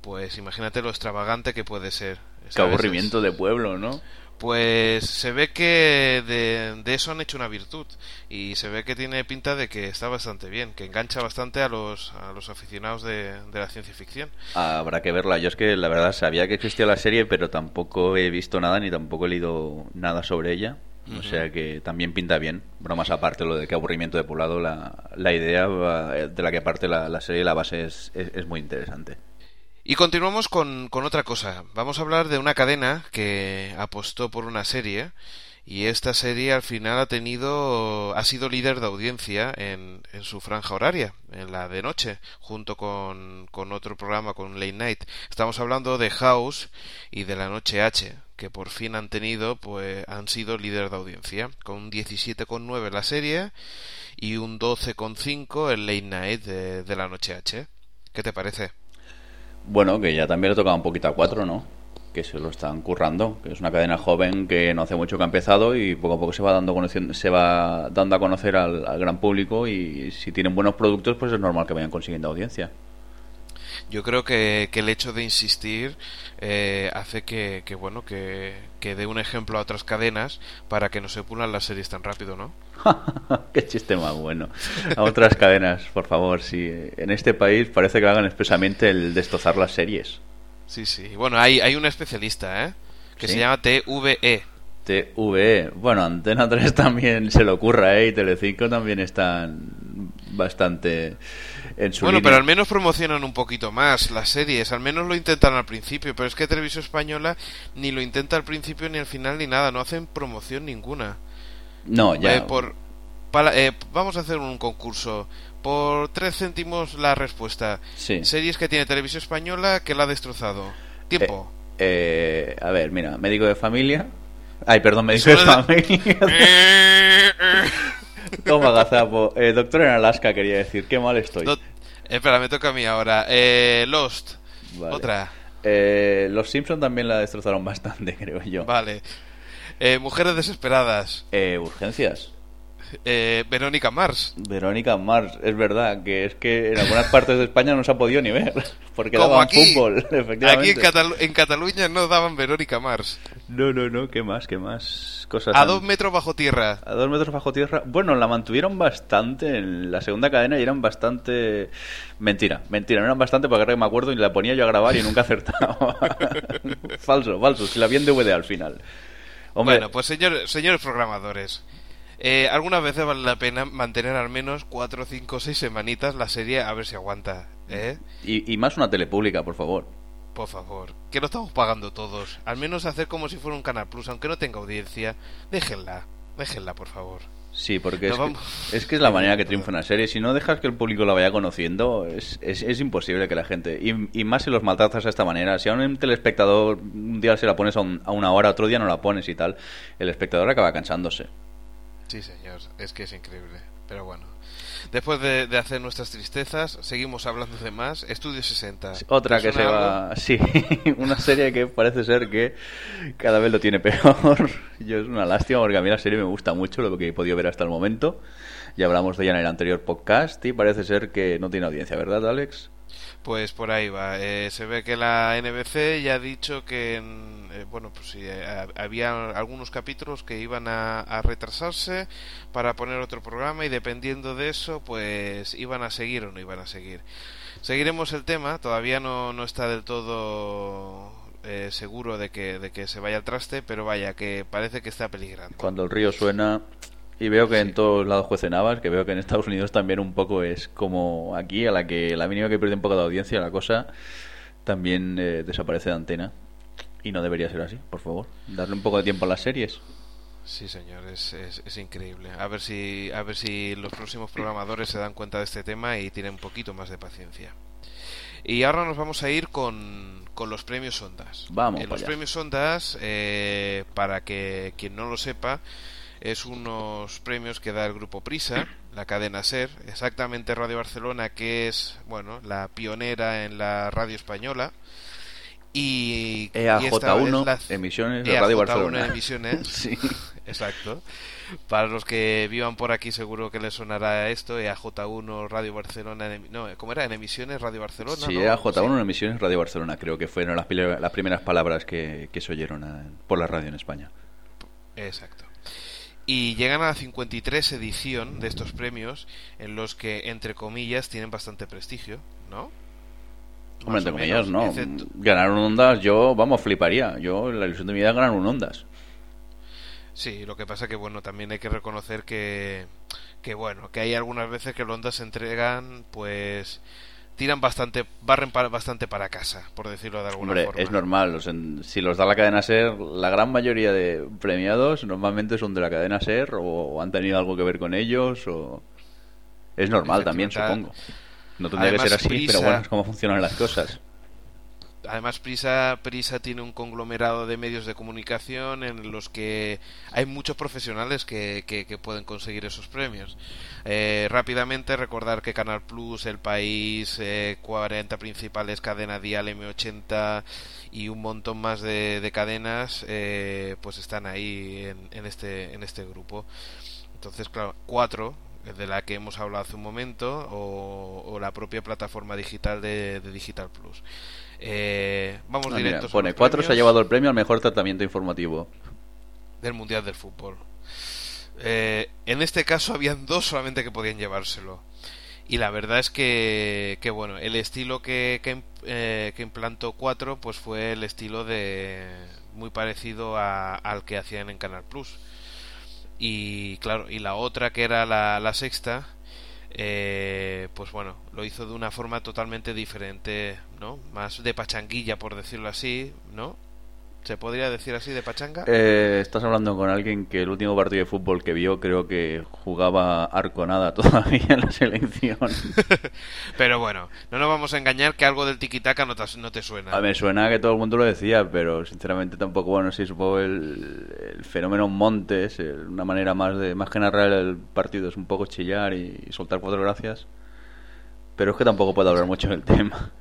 pues imagínate lo extravagante que puede ser. Qué aburrimiento de pueblo, ¿no? Pues se ve que de, de eso han hecho una virtud y se ve que tiene pinta de que está bastante bien, que engancha bastante a los, a los aficionados de, de la ciencia ficción. Habrá que verla. Yo es que la verdad sabía que existía la serie, pero tampoco he visto nada ni tampoco he leído nada sobre ella. O sea que también pinta bien. Bromas aparte, lo de qué aburrimiento de poblado, la, la idea de la que parte la, la serie, la base es, es, es muy interesante. Y continuamos con, con otra cosa. Vamos a hablar de una cadena que apostó por una serie y esta serie al final ha tenido ha sido líder de audiencia en, en su franja horaria, en la de noche, junto con, con otro programa, con Late Night. Estamos hablando de House y de la Noche H, que por fin han tenido, pues han sido líder de audiencia, con un 17,9 la serie y un 12,5 el Late Night de, de la Noche H. ¿Qué te parece? Bueno, que ya también le tocaba un poquito a cuatro, ¿no? Que se lo están currando, que es una cadena joven que no hace mucho que ha empezado y poco a poco se va dando se va dando a conocer al, al gran público y si tienen buenos productos, pues es normal que vayan consiguiendo audiencia. Yo creo que, que el hecho de insistir eh, hace que, que, bueno que, que dé un ejemplo a otras cadenas para que no se pulan las series tan rápido, ¿no? Qué chiste más bueno. A otras cadenas, por favor, si en este país parece que hagan expresamente el destrozar las series. Sí, sí. Bueno, hay, hay un especialista, ¿eh? Que ¿Sí? se llama TVE. TVE, bueno, Antena 3 también se le ocurra, ¿eh? Y Telecinco también están bastante en su Bueno, línea. pero al menos promocionan un poquito más las series, al menos lo intentan al principio, pero es que Televisión Española ni lo intenta al principio ni al final ni nada, no hacen promoción ninguna. No, ya. Eh, por, para- eh, vamos a hacer un concurso. Por tres céntimos la respuesta. Sí. Series que tiene Televisión Española que la ha destrozado. Tiempo. Eh, a ver, mira, médico de familia. Ay, perdón, médico de familia. Toma, gazapo. Eh, doctor en Alaska quería decir, qué mal estoy. Espera, me toca a mí ahora. Eh, Lost. Vale. Otra. Eh, los Simpson también la destrozaron bastante, creo yo. Vale. Eh, Mujeres desesperadas. Eh, urgencias. Eh, Verónica Mars. Verónica Mars, es verdad que es que en algunas partes de España no se ha podido ni ver, porque Como daban aquí. fútbol, efectivamente. Aquí en, Catalu- en Cataluña no daban Verónica Mars. No, no, no, ¿qué más? ¿Qué más? Cosas A han- dos metros bajo tierra. A dos metros bajo tierra. Bueno, la mantuvieron bastante en la segunda cadena y eran bastante. Mentira, mentira, no eran bastante porque ahora que me acuerdo y la ponía yo a grabar y nunca acertaba. falso, falso, si la vi en DVD al final. Hombre, Bueno, pues señor- señores programadores. Eh, algunas veces vale la pena mantener al menos 4, 5, 6 semanitas la serie a ver si aguanta. ¿Eh? y, y más una tele pública, por favor. Por favor. Que lo estamos pagando todos. Al menos hacer como si fuera un Canal Plus, aunque no tenga audiencia. Déjenla. Déjenla, por favor. Sí, porque es, que, es que es la manera que triunfa una serie. Si no dejas que el público la vaya conociendo, es, es, es imposible que la gente. Y, y más si los maltratas de esta manera. Si a un telespectador un día se la pones a, un- a una hora, otro día no la pones y tal, el espectador acaba cansándose. Sí, señor. Es que es increíble. Pero bueno. Después de, de hacer nuestras tristezas, seguimos hablando de más. Estudio 60. Otra ¿Te que se algo? va. Sí, una serie que parece ser que cada vez lo tiene peor. Yo es una lástima porque a mí la serie me gusta mucho, lo que he podido ver hasta el momento. Ya hablamos de ella en el anterior podcast y parece ser que no tiene audiencia, ¿verdad, Alex? Pues por ahí va. Eh, se ve que la NBC ya ha dicho que, eh, bueno, pues sí, eh, había algunos capítulos que iban a, a retrasarse para poner otro programa y dependiendo de eso, pues iban a seguir o no iban a seguir. Seguiremos el tema. Todavía no, no está del todo eh, seguro de que, de que se vaya al traste, pero vaya que parece que está peligrando. Cuando el río suena y veo que en todos lados juecen habas, que veo que en Estados Unidos también un poco es como aquí, a la que la mínima que pierde un poco de audiencia la cosa también eh, desaparece de antena. Y no debería ser así, por favor. Darle un poco de tiempo a las series. Sí, señor, es, es, es increíble. A ver si a ver si los próximos programadores se dan cuenta de este tema y tienen un poquito más de paciencia. Y ahora nos vamos a ir con, con los premios Ondas. Vamos Eh, los allá. premios Ondas, eh, para que quien no lo sepa, es unos premios que da el grupo Prisa, la cadena Ser, exactamente Radio Barcelona, que es bueno la pionera en la radio española. Y, y esta EAJ1, es la- E emisiones de Radio EAJ1 Barcelona. emisiones. Sí. Exacto. Para los que vivan por aquí seguro que les sonará esto, EAJ1 Radio Barcelona, en no, ¿cómo era? En emisiones Radio Barcelona. Sí, ¿no? EAJ1 en emisiones Radio Barcelona, creo que fueron las, las primeras palabras que, que se oyeron eh, por la radio en España. Exacto. Y llegan a la 53 edición de estos premios en los que, entre comillas, tienen bastante prestigio, ¿no? Hombre, entre comillas, no. excepto- Ganar un Ondas, yo, vamos, fliparía. Yo, la ilusión de mi vida es ganar un Ondas. Sí, lo que pasa que bueno, también hay que reconocer que que bueno, que hay algunas veces que los Ondas se entregan, pues tiran bastante, barren para, bastante para casa, por decirlo de alguna Hombre, forma. es normal. los en- si los da la cadena SER, la gran mayoría de premiados normalmente son de la cadena SER o han tenido algo que ver con ellos o... Es normal también, supongo. No tendría que ser así, Prisa- pero bueno, es como funcionan las cosas. Además, Prisa, Prisa tiene un conglomerado de medios de comunicación en los que hay muchos profesionales que, que- pueden conseguir esos premios. Eh, rápidamente recordar que Canal Plus, El País, eh, 40 principales, Cadena Dial, M80 y un montón más de, de cadenas, eh, pues están ahí en, en este, en este grupo. Entonces, claro, cuatro de la que hemos hablado hace un momento o, la propia plataforma digital de Digital Plus. Eh, vamos Ah, mira, directos a pone los 4 se ha llevado el premio al mejor tratamiento informativo. del Mundial del Fútbol. Eh, en este caso habían dos solamente que podían llevárselo. Y la verdad es que, que bueno, el estilo que, que, eh, que implantó 4 pues fue el estilo de muy parecido a- al que hacían en Canal Plus. Y claro, y la otra que era la, la sexta, eh, pues bueno, lo hizo de una forma totalmente diferente, ¿no? Más de pachanguilla, por decirlo así, ¿no? ¿Se podría decir así de pachanga? Eh, estás hablando con alguien que el último partido de fútbol que vio creo que jugaba Arconada todavía en la selección. Pero bueno, no nos vamos a engañar que algo del tiquitaca no te, no te suena. A me suena que todo el mundo lo decía, pero sinceramente tampoco, bueno, sí, supongo el, el fenómeno Montes, una manera más de más que narrar el partido es un poco chillar y, soltar cuatro gracias. Pero es que tampoco puedo hablar mucho del tema.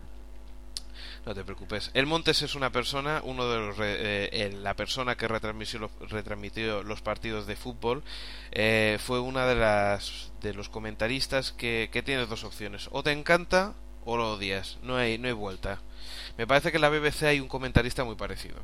No te preocupes. El Montes es una persona, uno de los eh, la persona que retransmitió los, retransmitió los partidos de fútbol, eh, fue una de las de los comentaristas que, que dos opciones: o te encanta o lo odias. No hay no hay vuelta. Me parece que en la BBC hay un comentarista muy parecido.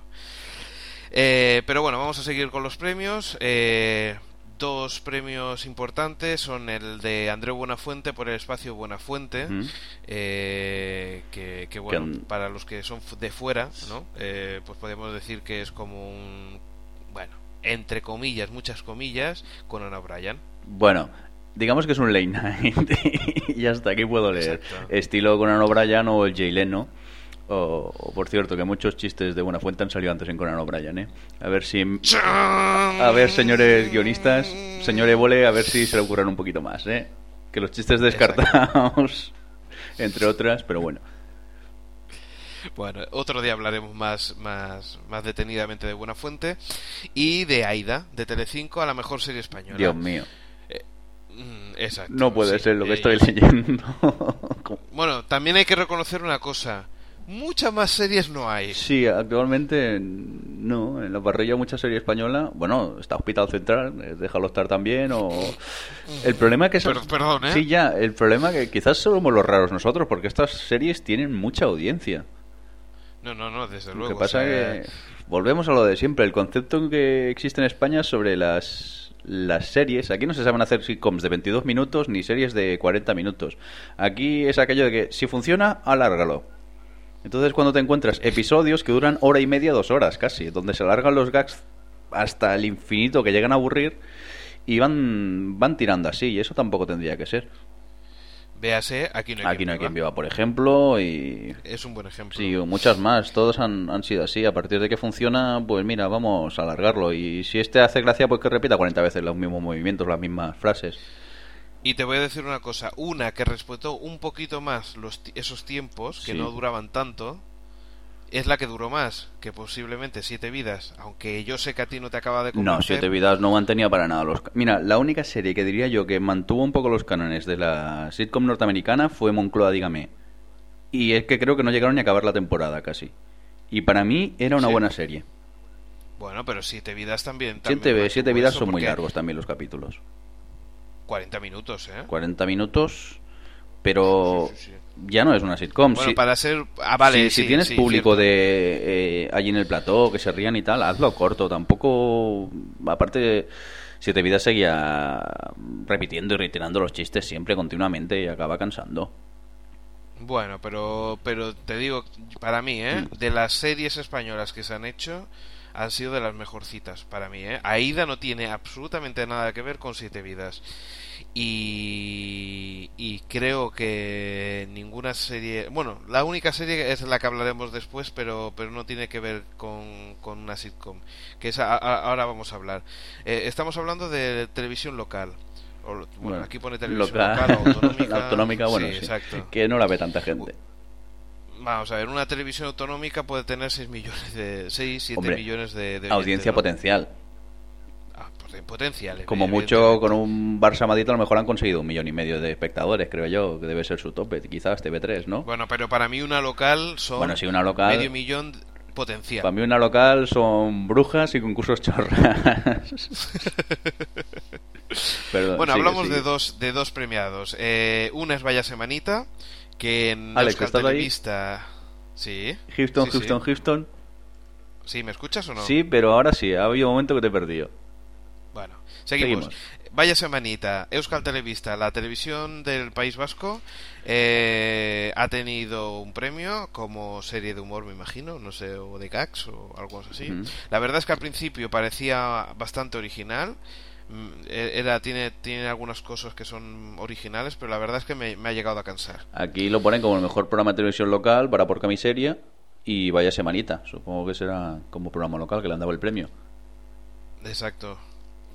Eh, pero bueno, vamos a seguir con los premios. Eh, dos premios importantes son el de Andreu Buenafuente por el espacio Buenafuente, Mm. eh, que, que, bueno, para los que son de fuera, ¿no? Eh, pues podemos decir que es como un, bueno, entre comillas, muchas comillas, con Ana Bryan. Bueno, digamos que es un late night y hasta aquí puedo leer. Exacto. Estilo Conan O'Brien o el Jay Leno. O, o, por cierto, que muchos chistes de Buena Fuente han salido antes en Conan O'Brien, ¿eh? A ver si... A ver, señores guionistas, señor Évole, a ver si se le ocurran un poquito más, ¿eh? Que los chistes descartados, entre otras, pero bueno. Bueno, otro día hablaremos más, más, más detenidamente de Buenafuente y de Aida, de Telecinco, a la mejor serie española. Dios mío. Mm, Exacto. No puede sí. ser lo que Eh, estoy leyendo. Bueno, también hay que reconocer una cosa. Muchas más series no hay. Sí, actualmente no. En la parrilla mucha serie española. Bueno, está Hospital Central, eh, déjalo estar también. O... El problema que... Perdón, ¿eh? Sí, ya. El problema que quizás somos los raros nosotros, porque estas series tienen mucha audiencia. No, no, no, desde Lo luego. que pasa o sea, que volvemos a lo de siempre. El concepto que existe en España sobre las, las series. Aquí no se saben hacer sitcoms de 22 minutos ni series de 40 minutos. Aquí es aquello de que si funciona, alárgalo. Entonces cuando te encuentras episodios que duran hora y media, dos horas casi, donde se alargan los gags hasta el infinito que llegan a aburrir y van, van tirando así, y eso tampoco tendría que ser. Véase, aquí no hay Aquí no hay quien viva. viva, por ejemplo, y Es un buen ejemplo. Sí, muchas más. Todos han, han sido así. A partir de que funciona, pues mira, vamos a alargarlo. Y si este hace gracia, pues que repita 40 veces los mismos movimientos, las mismas frases. Y te voy a decir una cosa, una que respetó un poquito más los esos tiempos, que Sí. no duraban tanto, es la que duró más, que posiblemente Siete Vidas, aunque yo sé que a ti no te acaba de No, convencer. Siete Vidas no mantenía para nada los... Mira, la única serie que diría yo que mantuvo un poco los cánones de la sitcom norteamericana fue Moncloa, dígame. Y es que creo que no llegaron ni a acabar la temporada casi. Y para mí era una Sí. buena serie. Bueno, pero Siete Vidas también. también Siete, siete Vidas son muy largos también los capítulos. 40 minutos, ¿eh? 40 minutos, pero Sí, sí, sí. ya no es una sitcom. Bueno, Sí- para ser... Ah, vale, si, si tienes público de eh, allí en el plató que se rían y tal, hazlo corto. Tampoco, aparte, Siete Vidas seguía repitiendo y reiterando los chistes siempre continuamente y acaba cansando. Bueno, pero, pero te digo, para mí, ¿eh? Mm. De las series españolas que se han hecho, han sido de las mejorcitas para mí, ¿eh? Aida no tiene absolutamente nada que ver con Siete Vidas. Y, y creo que ninguna serie... Bueno, la única serie es la que hablaremos después, pero, pero no tiene que ver con, con una sitcom. Que es a- a- ahora vamos a hablar. Eh, estamos hablando de televisión local. O- bueno, Bueno, aquí pone televisión local, local, autonómica. autonómica, bueno, Sí, sí, exacto. que no la ve tanta gente. Vamos a ver, una televisión autonómica puede tener 6 millones de 6, 7 Hombre, millones de, de Audiencia potencial. Ah, poten- potencial. Como mucho con un Barça Madrid a lo mejor han conseguido un millón y medio de espectadores, creo yo, que debe ser su tope, quizás TV3, ¿no? Bueno, pero para mí una local son Bueno, sí, una local- medio millón potencial. Para mí una local son brujas y concursos chorras. Perdón, bueno, sigue, hablamos sigue. de dos de dos premiados. Eh, una es Vaya Semanita, que en Alex, ¿estás ahí? Sí. Houston, sí, sí. Houston, Houston. Sí, ¿me escuchas o no? Sí, pero ahora sí, ha habido un momento que te he perdido. Bueno, seguimos. Seguimos. Vaya semanita, Euskal Televista, la televisión del País Vasco, eh, ha tenido un premio como serie de humor, me imagino, no sé, o de gags o algo así. La verdad es que al principio parecía bastante original. Mm, e- Era, tiene, tiene algunas cosas que son originales, pero la verdad es que me, me ha llegado a cansar. Aquí lo ponen como el mejor programa de televisión local para por camiseria y vaya semanita. Supongo que será como programa local que le han dado el premio. Exacto.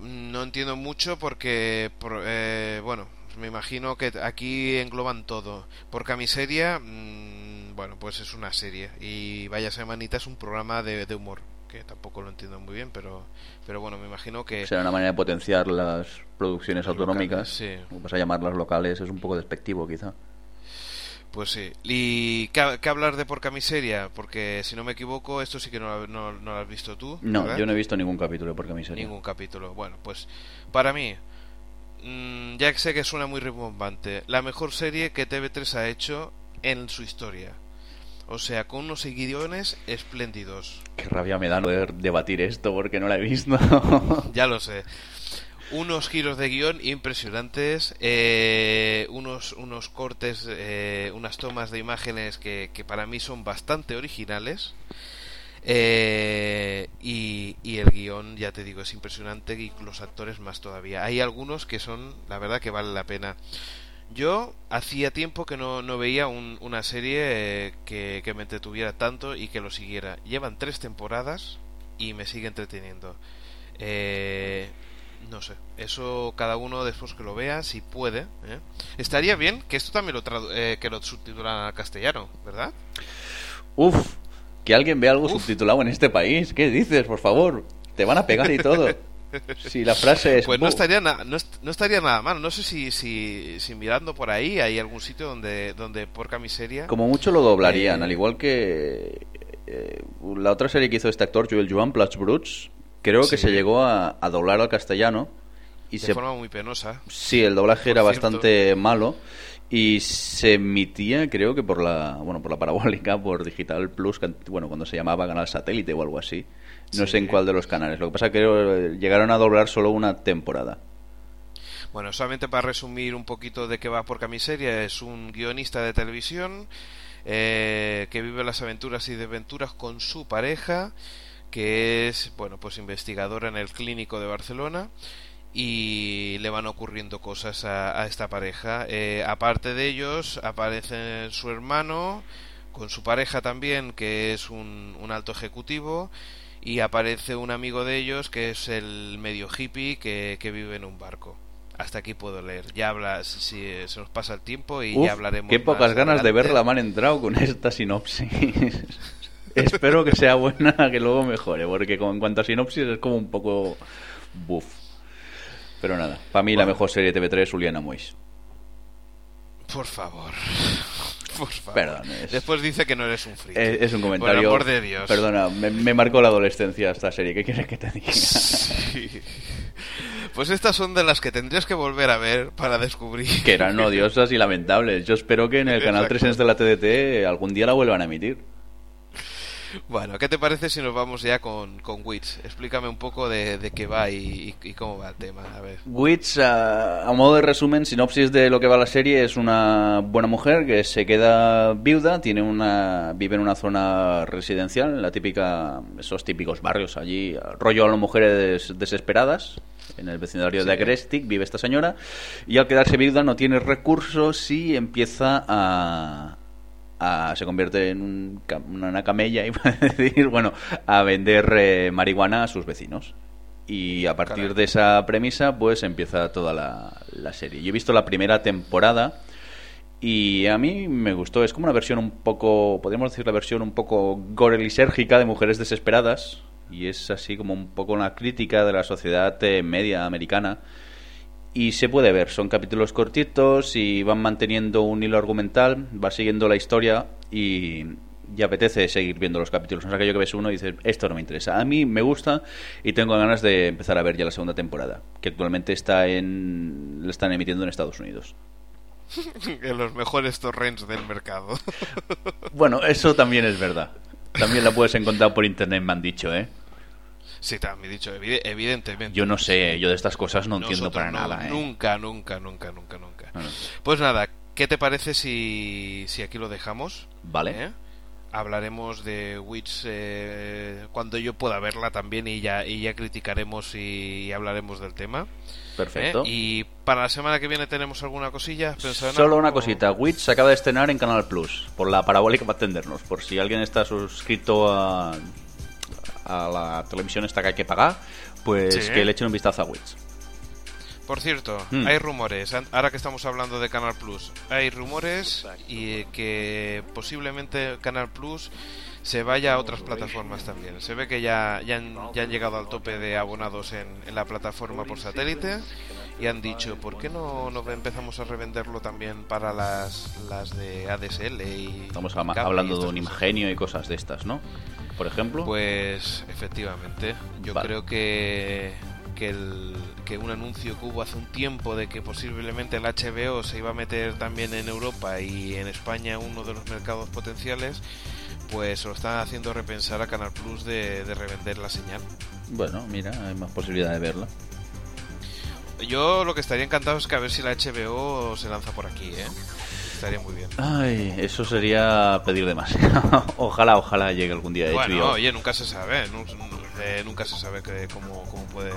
No entiendo mucho porque, por- eh, bueno, me imagino que aquí engloban todo. Por camiseria, mm, bueno, pues es una serie. Y Vaya Semanita es un programa de, de humor, que tampoco lo entiendo muy bien, pero, pero bueno, me imagino que... Será una manera de potenciar las producciones Locales, autonómicas. sí. Vas a llamarlas locales es un poco despectivo, quizá. Pues sí. ¿Y qué, qué hablar de por camiseria? Porque si no me equivoco, esto sí que no, lo- no, no lo has visto tú. No, ¿verdad? yo no he visto ningún capítulo de por camiseria. Ningún capítulo. Bueno, pues para mí, mm, ya que sé que suena muy rimbombante, la mejor serie que TV3 ha hecho en su historia. O sea, con unos guiones espléndidos. Qué rabia me da no poder debatir esto porque no la he visto. Ya lo sé. Unos giros de guion impresionantes, eh, unos, unos cortes, eh, unas tomas de imágenes que, que para mí son bastante originales. eh, y, y el guion, ya te digo, es impresionante y los actores más todavía. Hay algunos que son, la verdad, que vale la pena. Yo hacía tiempo que no, no veía un- una serie eh, que, que me entretuviera tanto y que lo siguiera. Llevan tres temporadas y me sigue entreteniendo. Eh, no sé, eso cada uno después que lo vea, si puede. ¿eh? Estaría bien que esto también lo, eh, que lo subtitulan al castellano, ¿verdad? Uf, que alguien vea algo Uf. subtitulado en este país. ¿Qué dices, por favor? Te van a pegar y todo. Sí, la frase es... Pues no estaría, na- no, est- no estaría nada mal. No sé si, si, si mirando por ahí hay algún sitio donde, donde Porca Miseria... Como mucho lo doblarían, Eh, al igual que eh, la otra serie que hizo este actor, Joel Joan Plus Bruts, creo que se llegó a, a doblar al castellano y de se forma muy penosa. Sí, el doblaje Por era cierto. bastante malo y se emitía, creo que por la, bueno, por la parabólica, por Digital Plus, bueno, cuando se llamaba Canal Satélite o algo así. No Sí. sé en cuál de los canales. Lo que pasa es que eh, llegaron a doblar solo una temporada. Bueno, solamente para resumir un poquito de qué va Porca Miseria, es un guionista de televisión eh, que vive las aventuras y desventuras con su pareja, que es, bueno, pues investigadora en el clínico de Barcelona y le van ocurriendo cosas a, a esta pareja. Eh, aparte de ellos, aparece su hermano con su pareja también, que es un, un alto ejecutivo, y aparece un amigo de ellos que es el medio hippie que, que vive en un barco. Hasta aquí puedo leer. Ya habla, si, eh, se nos pasa el tiempo y Uf, ya hablaremos. qué pocas más ganas de verla me han entrado con esta sinopsis. Espero que sea buena, que luego mejore, porque con, en cuanto a sinopsis es como un poco buff. Pero nada, para mí la mejor serie de TV3 es Juliana Mois. Por favor. Por favor. Perdón, es- Después dice que no eres un friki. Es, es un Por comentario. amor de Dios. Perdona, me, me marcó la adolescencia esta serie. ¿Qué quieres que te diga? Sí. Pues estas son de las que tendrías que volver a ver para descubrir. que eran odiosas y lamentables. Yo espero que en el canal Exacto. 3 de la TDT algún día la vuelvan a emitir. Bueno, ¿qué te parece si nos vamos ya con, con Wits? Explícame un poco de, de qué va y, y cómo va el tema. A ver. Witch, a, a modo de resumen, sinopsis de lo que va la serie, es una buena mujer que se queda viuda, tiene una vive en una zona residencial, en la típica, esos típicos barrios allí, rollo a las mujeres desesperadas. En el vecindario de. Agrestic vive esta señora y al quedarse viuda no tiene recursos y empieza a, a- se convierte en un una camella, a decir, bueno, a vender eh, marihuana a sus vecinos. Y a partir Caray. de esa premisa, pues empieza toda la, la serie. Yo he visto la primera temporada y a mí me gustó. Es como una versión un poco, podríamos decir la versión un poco gore lisérgica de Mujeres Desesperadas. Y es así como un poco una crítica de la sociedad eh, media americana. Y se puede ver, son capítulos cortitos y van manteniendo un hilo argumental, va siguiendo la historia y, y apetece seguir viendo los capítulos. No es aquello que ves uno y dices, esto no me interesa. A mí me gusta y tengo ganas de empezar a ver ya la segunda temporada, que actualmente está en, la están emitiendo en Estados Unidos. En los mejores torrents del mercado. Bueno, eso también es verdad. También la puedes encontrar por internet, me han dicho, ¿eh? Sí, también he dicho, evide- evidentemente. Yo no sé, yo de estas cosas no entiendo Nosotros para no, nada, ¿eh? Nunca, nunca, nunca, nunca, nunca. No, no. Pues nada, ¿qué te parece si, si aquí lo dejamos? Vale. ¿Eh? Hablaremos de Witch eh, cuando yo pueda verla también y ya, y ya criticaremos y, y hablaremos del tema. Perfecto. ¿eh? Y para la semana que viene tenemos alguna cosilla. ¿Has pensado en Solo una cosita, Witch se acaba de estrenar en Canal Plus, por la parabólica para atendernos, por si alguien está suscrito a, a la televisión esta que hay que pagar, pues Sí. que le echen un vistazo a Witch. Por cierto, Hmm. hay rumores, ahora que estamos hablando de Canal Plus, hay rumores y que posiblemente Canal Plus se vaya a otras plataformas también. Se ve que ya, ya, han, ya han llegado al tope de abonados en, en la plataforma por satélite y han dicho, ¿por qué no, no empezamos a revenderlo también para las, las de ADSL? Y Estamos y hablando de un cosas? Imagenio y cosas de estas, ¿no? Por ejemplo. Pues efectivamente, yo Vale. creo que, que, el- que un anuncio que hubo hace un tiempo de que posiblemente el HBO se iba a meter también en Europa y en España uno de los mercados potenciales, pues lo están haciendo repensar a Canal Plus de, de revender la señal. Bueno, mira, hay más posibilidad de verla. Yo lo que estaría encantado es que a ver si la HBO se lanza por aquí, ¿eh? Estaría muy bien. Ay, eso sería pedir demasiado. ojalá, ojalá llegue algún día de Bueno, HBO. oye, nunca se sabe, nu- eh, nunca se sabe que, cómo, cómo, puede,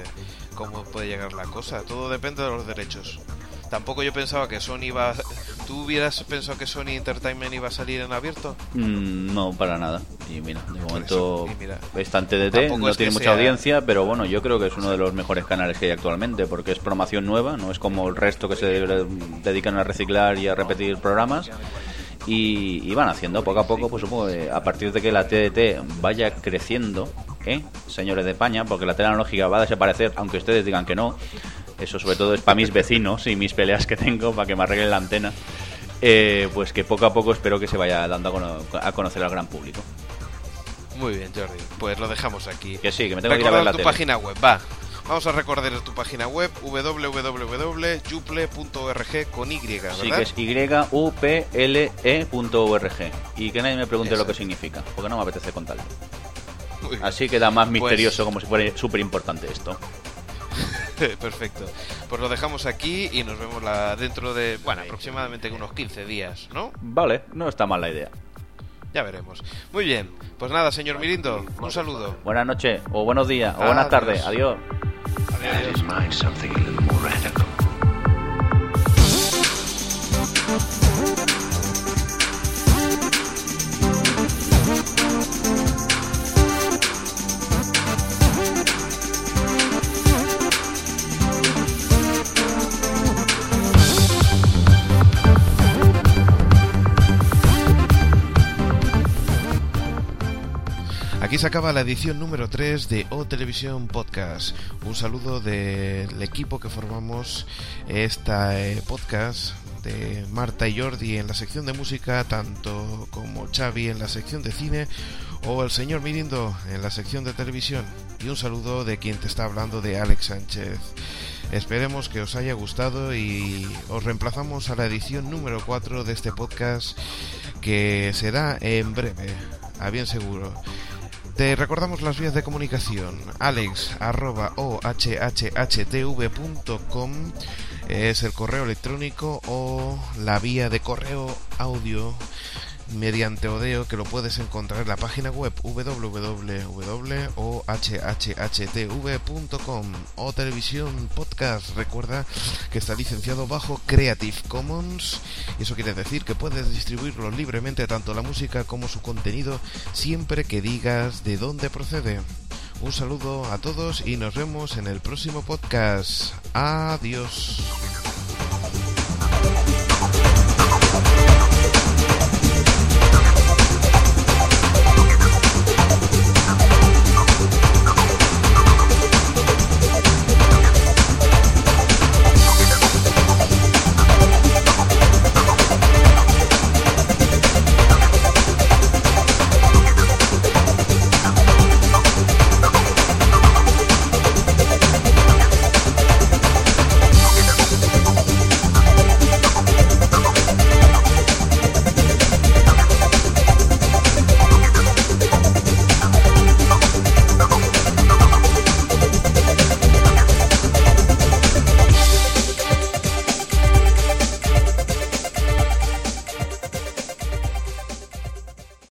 cómo puede llegar la cosa. Todo depende de los derechos. Tampoco yo pensaba que Sony iba... a- ¿Tú hubieras pensado que Sony Entertainment iba a salir en abierto? Mm, no, para nada. Y mira, de momento mira, está en TDT, no es tiene mucha sea- audiencia, pero bueno, yo creo que es uno de los mejores canales que hay actualmente, porque es programación nueva, no es como el resto que se de- dedican a reciclar y a repetir programas. Y, y van haciendo poco a poco, pues supongo que a partir de que la TDT vaya creciendo, ¿eh? señores de España, porque la analógica va a desaparecer, aunque ustedes digan que no. Eso sobre todo es para mis vecinos y mis peleas que tengo, para que me arreglen la antena. Eh, pues que poco a poco espero que se vaya dando a, cono- a conocer al gran público. Muy bien, Jordi. Pues lo dejamos aquí. Que sí, que me tengo que ir a ver Recordad la tu tele. página web, va. Vamos a recordar tu página web www.juple.org con Y, ¿verdad? Sí, que es yuple.org. Y que nadie me pregunte lo que significa, porque no me apetece contarlo. Así queda más Pues- misterioso, como si fuera súper importante esto. Perfecto. Pues lo dejamos aquí y nos vemos la, dentro de, bueno, aproximadamente unos 15 días, ¿no? Vale, no está mal la idea. Ya veremos. Muy bien. Pues nada, señor Mirindo, un saludo. Buenas noches, o buenos días, o buenas tardes. Adiós. Aquí se acaba la edición número 3 de O Televisión Podcast. Un saludo del equipo que formamos esta eh, podcast de Marta y Jordi en la sección de música, tanto como Xavi en la sección de cine o el señor Mirindo en la sección de televisión. Y un saludo de quien te está hablando de Alex Sánchez. Esperemos que os haya gustado y os reemplazamos a la edición número 4 de este podcast que será en breve, a bien seguro. Te recordamos las vías de comunicación. Alex arroba ohhhtv.com es el correo electrónico o la vía de correo audio mediante Odeo que lo puedes encontrar en la página web www.ohhhtv.com o televisión podcast recuerda que está licenciado bajo Creative Commons. Y eso quiere decir que puedes distribuirlo libremente tanto la música como su contenido siempre que digas de dónde procede. Un saludo a todos y nos vemos en el próximo podcast. Adiós